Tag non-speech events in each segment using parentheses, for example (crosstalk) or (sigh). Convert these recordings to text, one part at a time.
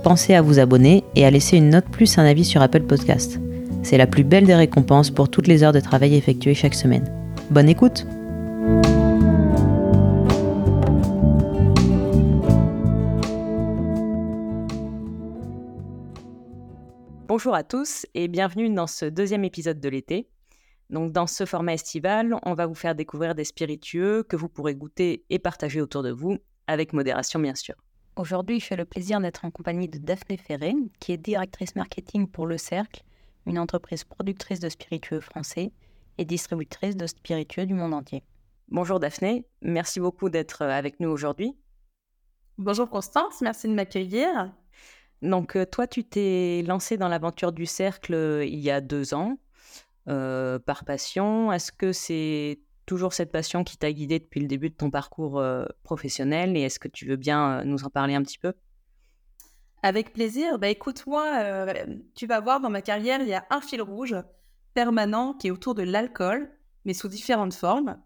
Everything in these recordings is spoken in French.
pensez à vous abonner et à laisser une note plus un avis sur Apple Podcast. C'est la plus belle des récompenses pour toutes les heures de travail effectuées chaque semaine. Bonne écoute Bonjour à tous et bienvenue dans ce deuxième épisode de l'été. Donc dans ce format estival, on va vous faire découvrir des spiritueux que vous pourrez goûter et partager autour de vous, avec modération bien sûr. Aujourd'hui, je fais le plaisir d'être en compagnie de Daphné Ferré, qui est directrice marketing pour Le Cercle, une entreprise productrice de spiritueux français et distributrice de spiritueux du monde entier. Bonjour Daphné, merci beaucoup d'être euh, avec nous aujourd'hui. Bonjour Constance, merci de m'accueillir. Donc euh, toi, tu t'es lancée dans l'aventure du cercle euh, il y a deux ans, par passion. Est-ce que c'est toujours cette passion qui t'a guidé depuis le début de ton parcours euh, professionnel et est-ce que tu veux bien euh, nous en parler un petit peu? Avec plaisir. Bah, écoute, moi, euh, tu vas voir, dans ma carrière, il y a un fil rouge permanent qui est autour de l'alcool, mais sous différentes formes.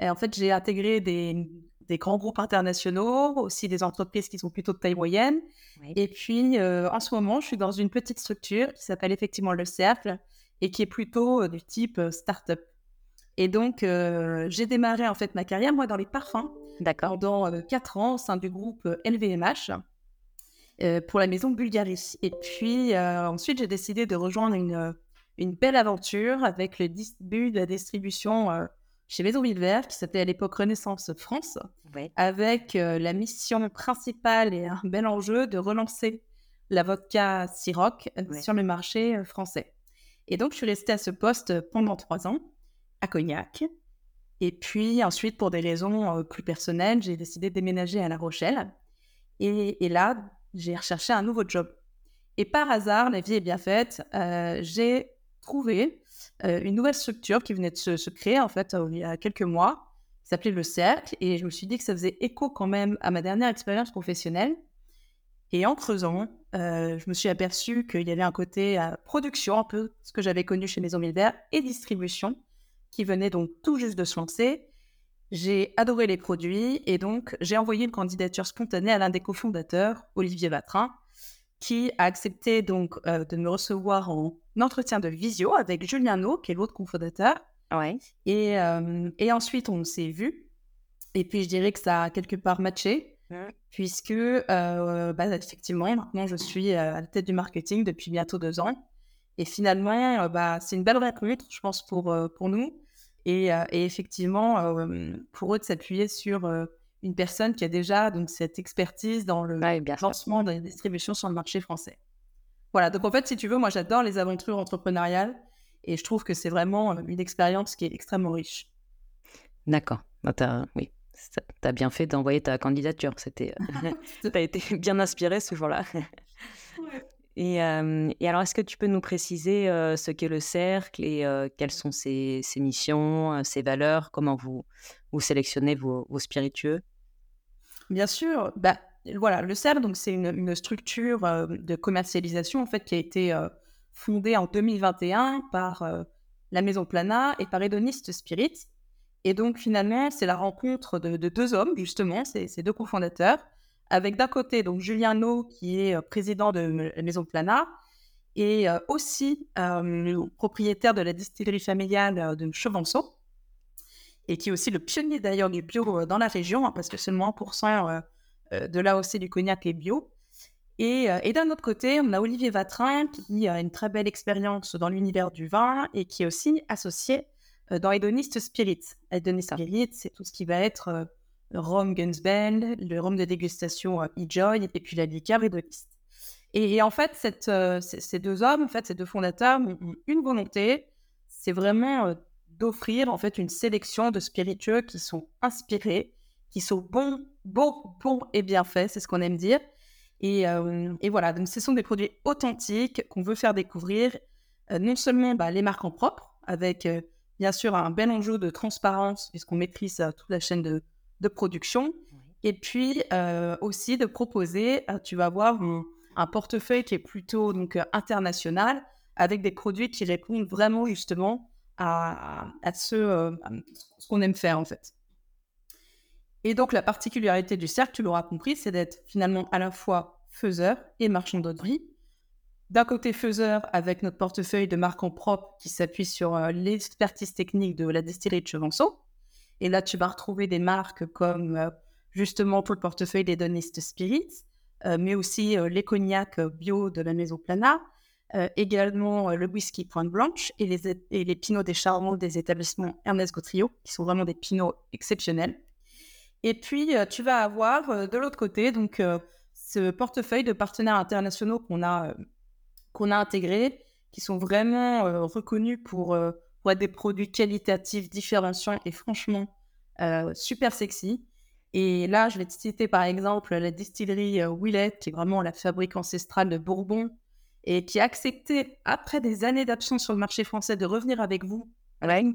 Et en fait, j'ai intégré des, grands groupes internationaux, aussi des entreprises qui sont plutôt de taille moyenne. Et puis, en ce moment, je suis dans une petite structure qui s'appelle effectivement Le Cercle et qui est plutôt du type start-up. Et donc, euh, j'ai démarré en fait ma carrière, moi, dans les parfums. D'accord. Pendant euh, quatre ans au sein du groupe LVMH euh, pour la maison Bulgarie. Et puis, ensuite, j'ai décidé de rejoindre une, une belle aventure avec le début de la distribution chez Maison Villevert, qui s'appelait à l'époque Renaissance France, avec la mission principale et un bel enjeu de relancer la vodka Ciroc sur le marché français. Et donc, je suis restée à ce poste pendant trois ans à Cognac. Et puis ensuite, pour des raisons euh, plus personnelles, j'ai décidé de déménager à La Rochelle. Et, là, j'ai recherché un nouveau job. Et par hasard, la vie est bien faite, euh, j'ai trouvé euh, une nouvelle structure qui venait de se, créer en fait il y a quelques mois, qui s'appelait Le Cercle. Et je me suis dit que ça faisait écho quand même à ma dernière expérience professionnelle. Et en creusant, je me suis aperçu qu'il y avait un côté production, un peu ce que j'avais connu chez Maison Milder, et distribution qui venait donc tout juste de se lancer. J'ai adoré les produits et donc j'ai envoyé une candidature spontanée à l'un des cofondateurs, Olivier Vatrin, qui a accepté donc euh, de me recevoir en entretien de visio avec Julien No, qui est l'autre cofondateur. Ouais. Et, euh, et ensuite, on s'est vu. Et puis, je dirais que ça a quelque part matché, puisque, euh, bah, effectivement, maintenant, je suis à la tête du marketing depuis bientôt deux ans. Et finalement, bah, c'est une belle recrute, je pense, pour, pour nous. Et, effectivement, pour eux, de s'appuyer sur une personne qui a déjà donc, cette expertise dans le lancement de la distribution sur le marché français. Voilà, donc en fait, si tu veux, moi j'adore les aventures entrepreneuriales et je trouve que c'est vraiment une expérience qui est extrêmement riche. D'accord, bah, oui, tu as bien fait d'envoyer ta candidature, c'était, (laughs) (laughs) tu as été bien inspiré ce jour-là. Et, alors, est-ce que tu peux nous préciser ce qu'est le cercle et quelles sont ses, missions, ses valeurs, comment vous, vous sélectionnez vos, spiritueux? Bien sûr. Bah, voilà, le cercle, c'est une, structure de commercialisation en fait, qui a été fondée en 2021 par la Maison Plana et par Hedonist Spirit. Et donc, finalement, c'est la rencontre de, deux hommes, justement, ces deux cofondateurs, avec d'un côté donc Julien No, qui est euh, président de la Maison Plana, et euh, aussi euh, propriétaire de la distillerie familiale de Chevanceau, et qui est aussi le pionnier d'ailleurs du bio dans la région, hein, parce que seulement 1% de l'AOC du cognac est bio. Et, et d'un autre côté, on a Olivier Vatrin, qui a une très belle expérience dans l'univers du vin et qui est aussi associé dans Hedonist Spirit. Hedonist Spirit, c'est tout ce qui va être rhum Gunsbend, le rhum de dégustation E-Joy et puis la liqueur. Et, et en fait, euh, ces deux hommes, en fait, ces deux fondateurs ont une volonté, c'est vraiment euh, d'offrir en fait une sélection de spiritueux qui sont inspirés, qui sont bons, bons, bons et bien faits, c'est ce qu'on aime dire, Et, et, voilà, donc ce sont des produits authentiques qu'on veut faire découvrir, non seulement bah, les marques en propre, avec bien sûr un bel enjeu de transparence, puisqu'on maîtrise toute la chaîne de, de production, et puis aussi de proposer, tu vas voir, un portefeuille qui est plutôt donc, international, avec des produits qui répondent vraiment justement à, à ce, ce qu'on aime faire en fait. Et donc, la particularité du cercle, tu l'auras compris, c'est d'être finalement à la fois faiseur et marchand d'autrerie. D'un côté, faiseur avec notre portefeuille de marques en propre qui s'appuie sur euh, l'expertise technique de la distillerie de Chevanceau. Et là, tu vas retrouver des marques comme euh, justement tout le portefeuille des Donnistes Spirits, euh, mais aussi les cognacs bio de la Maison Plana, également le whisky Pointe Blanche et les, pinots des Charmants des établissements Ernest Gautrio, qui sont vraiment des pinots exceptionnels. Et puis, euh, tu vas avoir euh, de l'autre côté donc euh, ce portefeuille de partenaires internationaux qu'on a, qu'on a intégrés, qui sont vraiment reconnus pour, être des produits qualitatifs, différenciants et franchement super sexy. Et là, je vais te citer par exemple la distillerie Willett, qui est vraiment la fabrique ancestrale de Bourbon, et qui a accepté, après des années d'absence sur le marché français, de revenir avec vous,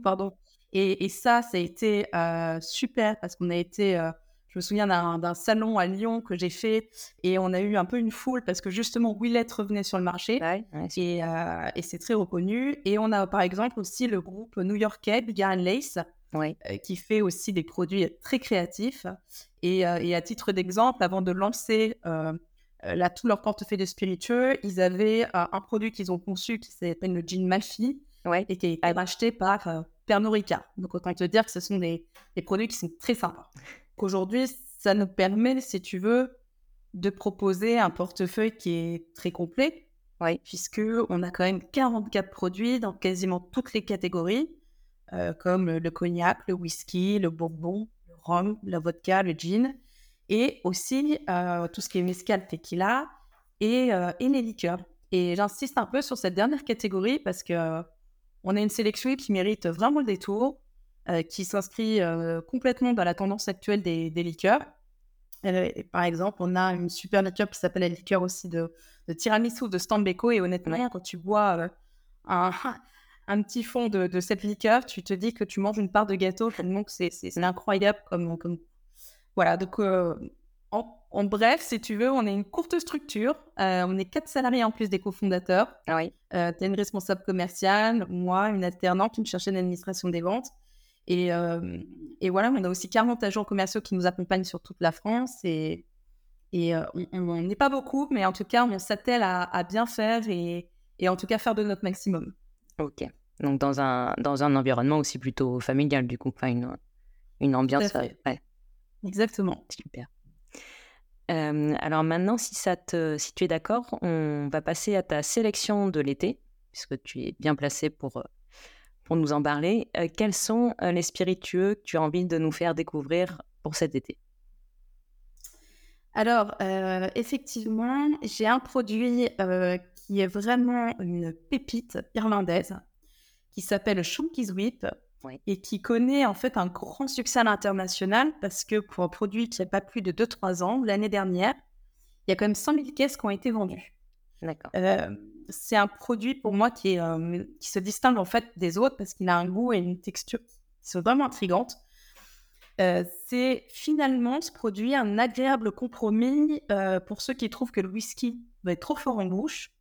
pardon, et, ça, ça a été euh, super parce qu'on a été, euh, je me souviens d'un salon à Lyon que j'ai fait et on a eu un peu une foule parce que justement Willette revenait sur le marché et, euh, et c'est très reconnu. Et on a par exemple aussi le groupe new-yorkais Bigger Lace qui fait aussi des produits très créatifs. Et, et à titre d'exemple, avant de lancer là, tout leur portefeuille de spiritueux, ils avaient un produit qu'ils ont conçu qui s'appelle le Gin Malfi et qui a été acheté par Pernod Ricard. Donc, autant te dire que ce sont des, produits qui sont très sympas. Aujourd'hui, ça nous permet, si tu veux, de proposer un portefeuille qui est très complet, oui. puisque on a quand même 44 produits dans quasiment toutes les catégories, euh, comme le cognac, le whisky, le bourbon, le rhum, la vodka, le gin, et aussi euh, tout ce qui est mezcal, tequila et, euh, et les liqueurs. Et j'insiste un peu sur cette dernière catégorie parce que on a une sélection qui mérite vraiment le détour, euh, qui s'inscrit euh, complètement dans la tendance actuelle des, liqueurs. Euh, par exemple, on a une super liqueur qui s'appelle la liqueur aussi de, tiramisu de Stambeko. Et honnêtement, quand tu bois un, (laughs) un, petit fond de, cette liqueur, tu te dis que tu manges une part de gâteau. Donc, c'est incroyable comme, comme... Voilà, donc en, bref, si tu veux, on est une courte structure. Euh, on est quatre salariés en plus des cofondateurs. Ah oui. Euh, tu as une responsable commerciale, moi, une alternante, une chercheuse d'administration des ventes. Et, euh, et, voilà, on a aussi 40 agents commerciaux qui nous accompagnent sur toute la France. Et, et on n'est pas beaucoup, mais en tout cas, on s'attelle à, bien faire et, et, en tout cas faire de notre maximum. Ok. Donc dans un, dans un environnement aussi plutôt familial, du coup, pas une, une ambiance. Ouais. Exactement. Super alors maintenant, si, ça te, si tu es d'accord, on va passer à ta sélection de l'été, puisque tu es bien placé pour, pour nous en parler. quels sont les spiritueux que tu as envie de nous faire découvrir pour cet été? Alors, effectivement, j'ai un produit qui est vraiment une pépite irlandaise qui s'appelle Shunky's Whip et qui connaît en fait un grand succès à l'international parce que pour un produit qui n'a pas plus de 2-3 ans, l'année dernière, il y a quand même 100 000 caisses qui ont été vendues. D'accord. Euh, c'est un produit pour moi qui, est, euh, qui se distingue en fait des autres parce qu'il a un goût et une texture qui sont vraiment intrigantes. Euh, c'est finalement ce produit un agréable compromis pour ceux qui trouvent que le whisky va être trop fort en bouche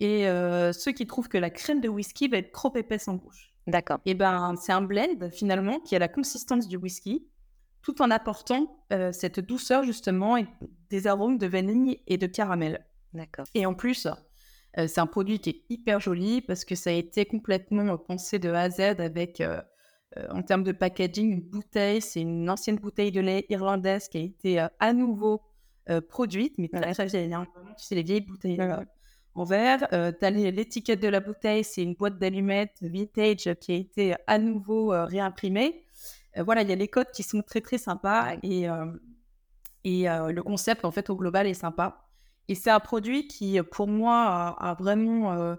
et ceux qui trouvent que la crème de whisky va être trop épaisse en bouche. D'accord. Et ben, c'est un blend finalement qui a la consistance du whisky, tout en apportant euh, cette douceur justement et des arômes de vanille et de caramel. D'accord. Et en plus, euh, c'est un produit qui est hyper joli parce que ça a été complètement pensé de A à Z avec, euh, en termes de packaging, une bouteille. C'est une ancienne bouteille de lait irlandaise qui a été à nouveau produite, mais très très vieille. Tu les vieilles bouteilles en verre. Euh, tu as l'étiquette de la bouteille, c'est une boîte d'allumettes vintage qui a été à nouveau euh, réimprimée. Euh, voilà, il y a les codes qui sont très très sympas et, et le concept en fait au global est sympa. Et c'est un produit qui pour moi a, vraiment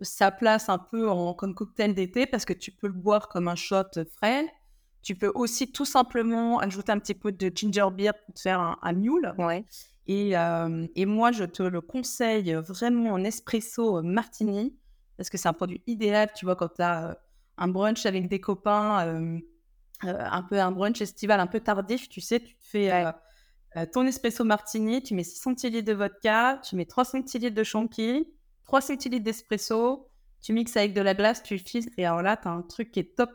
sa place un peu en, comme cocktail d'été parce que tu peux le boire comme un shot frais. Tu peux aussi tout simplement ajouter un petit peu de ginger beer pour te faire un, un mule. Ouais. Et, et, moi, je te le conseille vraiment en espresso martini, parce que c'est un produit idéal, tu vois, quand tu as un brunch avec des copains, un peu un brunch estival un peu tardif, tu sais, tu te fais ton espresso martini, tu mets 6 centilitres de vodka, tu mets 3 centilitres de chantilly, 3 centilitres d'espresso, tu mixes avec de la glace, tu filtres, et alors là, tu as un truc qui est top.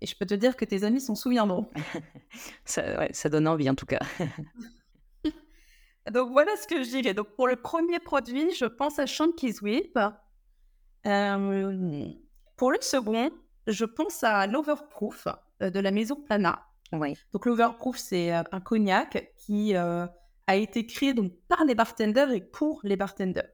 Et je peux te dire que tes amis s'en souviendront. (laughs) ça, ouais, ça donne envie en tout cas. (laughs) Donc voilà ce que je dirais. Donc pour le premier produit, je pense à Shanky's Whip. Euh, pour le second, je pense à l'Overproof euh, de la maison Plana. Donc l'Overproof, c'est euh, un cognac qui a été créé donc, par les bartenders et pour les bartenders.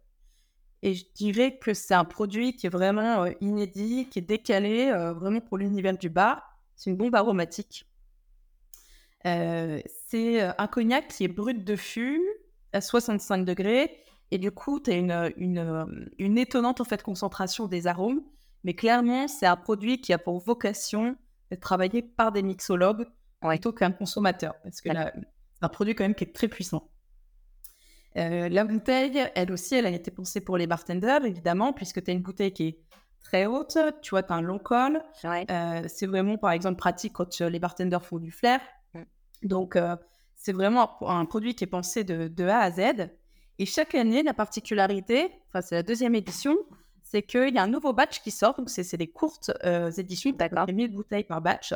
Et je dirais que c'est un produit qui est vraiment inédit, qui est décalé, vraiment pour l'univers du bar. C'est une bombe aromatique. c'est un cognac qui est brut de fût, à 65 degrés. Et du coup, tu as une, une, une, étonnante en fait, concentration des arômes. Mais clairement, c'est un produit qui a pour vocation d'être travaillé par des mixologues plutôt qu'un consommateur. Parce que c'est un produit quand même qui est très puissant. Euh, la bouteille, elle aussi, elle a été pensée pour les bartenders, évidemment, puisque tu as une bouteille qui est très haute. Tu vois, tu as un long col. Euh, c'est vraiment, par exemple, pratique quand euh, les bartenders font du flair. Mm. Donc, c'est vraiment un produit qui est pensé de, A à Z. Et chaque année, la particularité, enfin c'est la deuxième édition, c'est qu'il y a un nouveau batch qui sort. Donc c'est des courtes éditions, d'accord, 1000 bouteilles par batch.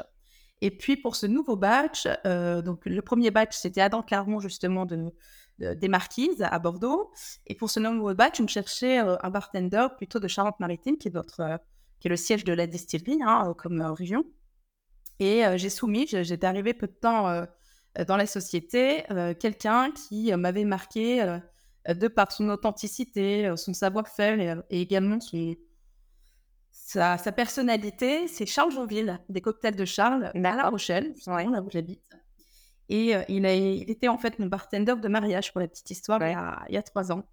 Et puis pour ce nouveau batch, euh, donc le premier batch c'était Adam Claron justement de, des Marquises à Bordeaux. Et pour ce nouveau batch, on cherchait euh, un bartender plutôt de Charente-Maritime, qui est notre, qui est le siège de la distillerie hein, comme région. Et j'ai soumis, j'étais arrivée peu de temps euh, dans la société, euh, quelqu'un qui euh, m'avait marqué de par son authenticité, son savoir-faire et, également son, sa, personnalité, c'est Charles Jonville, des cocktails de Charles, à La Rochelle, là où j'habite. Et il, a, il, était en fait mon bartender de mariage, pour la petite histoire, il, y a, trois ans.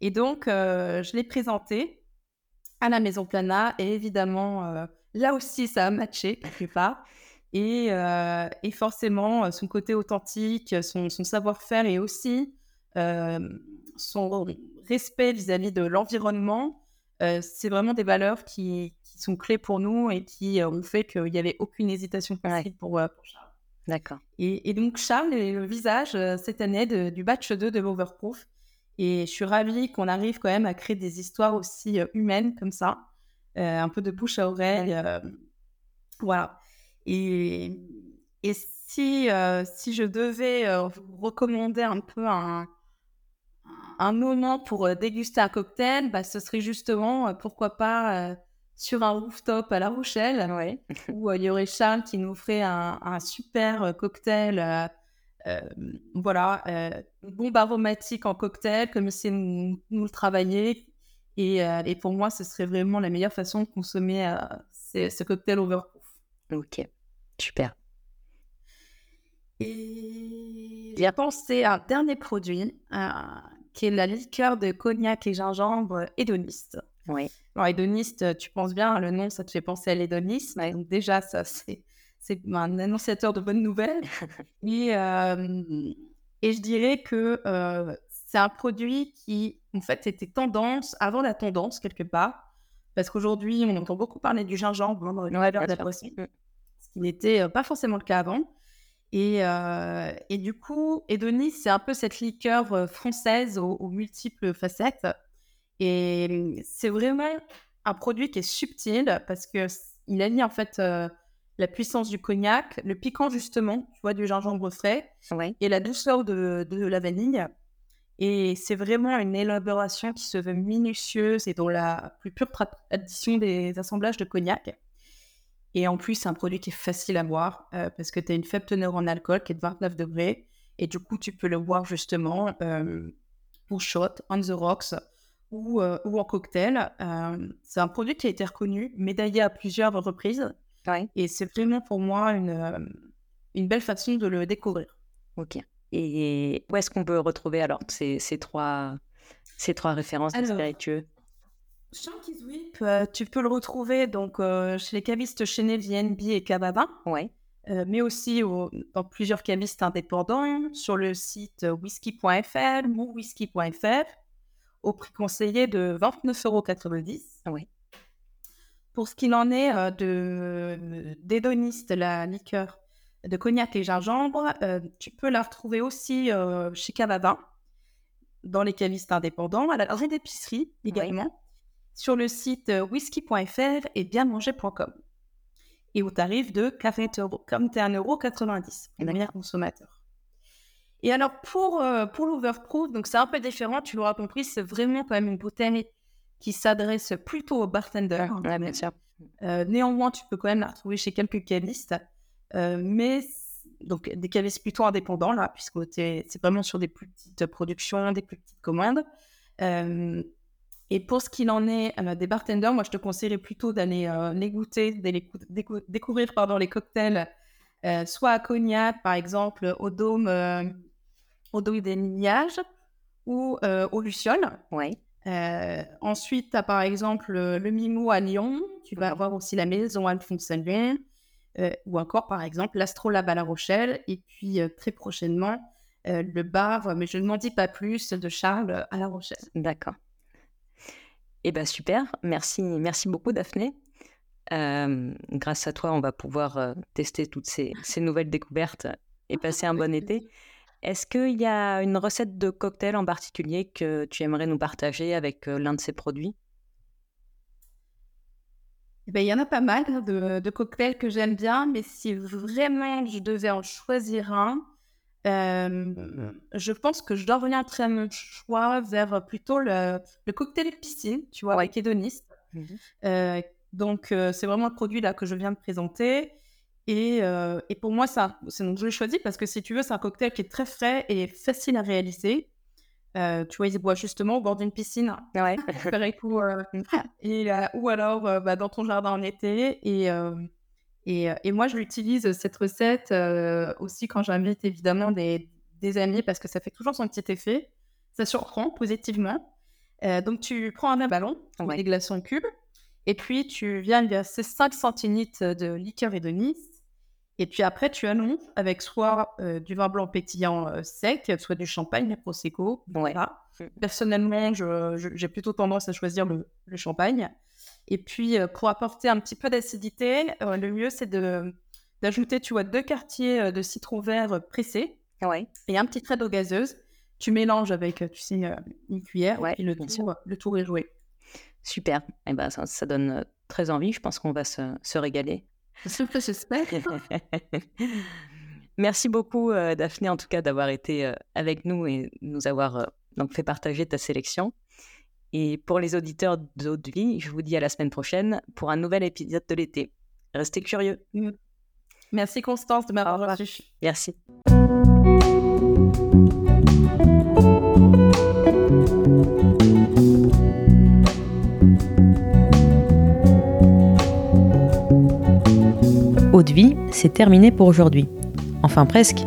Et donc, je l'ai présenté à la Maison Plana, et évidemment, là aussi, ça a matché quelque part. Euh, et, forcément, euh, son côté authentique, son, savoir-faire et aussi euh, son respect vis-à-vis de l'environnement, c'est vraiment des valeurs qui, sont clés pour nous et qui ont fait qu'il n'y avait aucune hésitation possible pour, Charles. D'accord. Et, donc, Charles est le visage cette année du batch 2 de Overproof. Et je suis ravie qu'on arrive quand même à créer des histoires aussi humaines comme ça, un peu de bouche à oreille. voilà. Et, et si, euh, si je devais euh, vous recommander un peu un, un moment pour euh, déguster un cocktail, bah, ce serait justement, pourquoi pas, sur un rooftop à La Rochelle, où il y aurait Charles qui nous ferait un, un super cocktail. voilà, une bombe aromatique en cocktail, comme si nous, nous le travailler. Et, et, pour moi, ce serait vraiment la meilleure façon de consommer ce cocktail overproof. Ok. Super. Et j'ai pensé à un dernier produit euh, qui est la liqueur de cognac et gingembre hédoniste. Oui. Alors, hédoniste, tu penses bien, le nom, ça te fait penser à l'hédonisme. Donc, déjà, ça, c'est, c'est un annonciateur de bonnes nouvelles. (laughs) et, euh, et je dirais que euh, c'est un produit qui, en fait, était tendance, avant la tendance, quelque part. Parce qu'aujourd'hui, on entend beaucoup parler du gingembre dans le de qui n'était euh, pas forcément le cas avant. Et, euh, et du coup, Edonis, c'est un peu cette liqueur euh, française aux, multiples facettes. Et c'est vraiment un produit qui est subtil parce que il allie en fait la puissance du cognac, le piquant justement, tu vois, du gingembre frais, et la douceur de, de la vanille. Et c'est vraiment une élaboration qui se veut minutieuse et dans la plus pure tradition des assemblages de cognac. Et en plus, c'est un produit qui est facile à boire euh, parce que tu as une faible teneur en alcool qui est de 29 degrés. Et du coup, tu peux le boire justement euh, pour shot, on the rocks ou, euh, ou en cocktail. c'est un produit qui a été reconnu, médaillé à plusieurs reprises. Et c'est vraiment pour moi une, une belle façon de le découvrir. Ok. Et où est-ce qu'on peut retrouver alors ces, ces, trois, ces trois références spiritueux Shanky's Whip, euh, tu peux le retrouver donc euh, chez les cavistes Chanel, VNB et. Ouais. euh, mais aussi dans plusieurs cavistes indépendants, sur le site whisky.fr, whisky.fr, au prix conseillé de 29,90 euros. Oui. Pour ce qu'il en est euh, de d'hédoniste, la liqueur de cognac et gingembre, euh, tu peux la retrouver aussi chez Canada, dans les cavistes indépendants, à la grande épicerie également, sur le site whisky.fr et bienmanger.com et au tarif de 40 euros, comme tu es 1,90€ de manière consommateur. Et alors, pour, euh, pour l'overproof, donc c'est un peu différent, tu l'auras compris, c'est vraiment quand même une bouteille qui s'adresse plutôt aux bartenders. Ouais, bien sûr. Euh, néanmoins, tu peux quand même la retrouver chez quelques cavistes, euh, mais donc des cavistes plutôt indépendants, là, puisque c'est vraiment sur des plus petites productions, des plus petites commandes. Et pour ce qu'il en est euh, des bartenders, moi je te conseillerais plutôt d'aller euh, les goûter, d'aller découvrir pardon, les cocktails, euh, soit à Cognac par exemple, au Dôme, au Dôme des Lignages ou au Luciole. Oui. ensuite, tu as par exemple le Mimou à Lyon, tu vas avoir aussi la maison Alphonse Salvin, ou encore par exemple l'Astrolabe à La Rochelle, et puis très prochainement le bar, mais je ne m'en dis pas plus, de Charles à La Rochelle. D'accord. Eh bien, super, merci, merci beaucoup Daphné. grâce à toi, on va pouvoir tester toutes ces, nouvelles découvertes et (laughs) passer un bon été. Est-ce qu'il y a une recette de cocktail en particulier que tu aimerais nous partager avec l'un de ces produits? Eh ben, il y en a pas mal hein, de, de cocktails que j'aime bien, mais si vraiment je devais en choisir un, euh, je pense que je dois orienter mon choix vers plutôt le, le cocktail piscine, tu vois, avec hédoniste. Mmh euh, donc, euh, c'est vraiment le produit là que je viens de présenter. Et, et pour moi, ça, donc je l'ai choisi parce que si tu veux, c'est un cocktail qui est très frais et facile à réaliser. tu vois, il se boit justement au bord d'une piscine. Ouais. (laughs) (laughs) et, ou alors bah, dans ton jardin en été. Et, euh, et, moi, je l'utilise cette recette euh, aussi quand j'invite évidemment des, amis parce que ça fait toujours son petit effet. Ça surprend positivement. Euh, donc, tu prends un ballon, des glaçons cubes, et puis tu viens verser 5 centilitres de liqueur et de nice. Et puis après, tu annonces avec soit du vin blanc pétillant sec, soit du champagne, du prosecco. Voilà. Mmh. Personnellement, j'ai plutôt tendance à choisir le champagne. Et puis, euh, pour apporter un petit peu d'acidité, euh, le mieux, c'est d'ajouter, tu vois, deux quartiers euh, de citron vert pressé ouais. et un petit trait d'eau gazeuse. Tu mélanges avec, tu sais, une cuillère et le tour, le tour est joué. Super. Et eh ben, ça, ça, donne très envie. Je pense qu'on va se, se régaler. J'espère. (laughs) Merci beaucoup, Daphné, en tout cas, d'avoir été avec nous et nous avoir donc fait partager ta sélection. Et pour les auditeurs Vie, je vous dis à la semaine prochaine pour un nouvel épisode de l'été. Restez curieux. Mm. Merci Constance de m'avoir reçu. Merci. Vie, c'est terminé pour aujourd'hui. Enfin presque.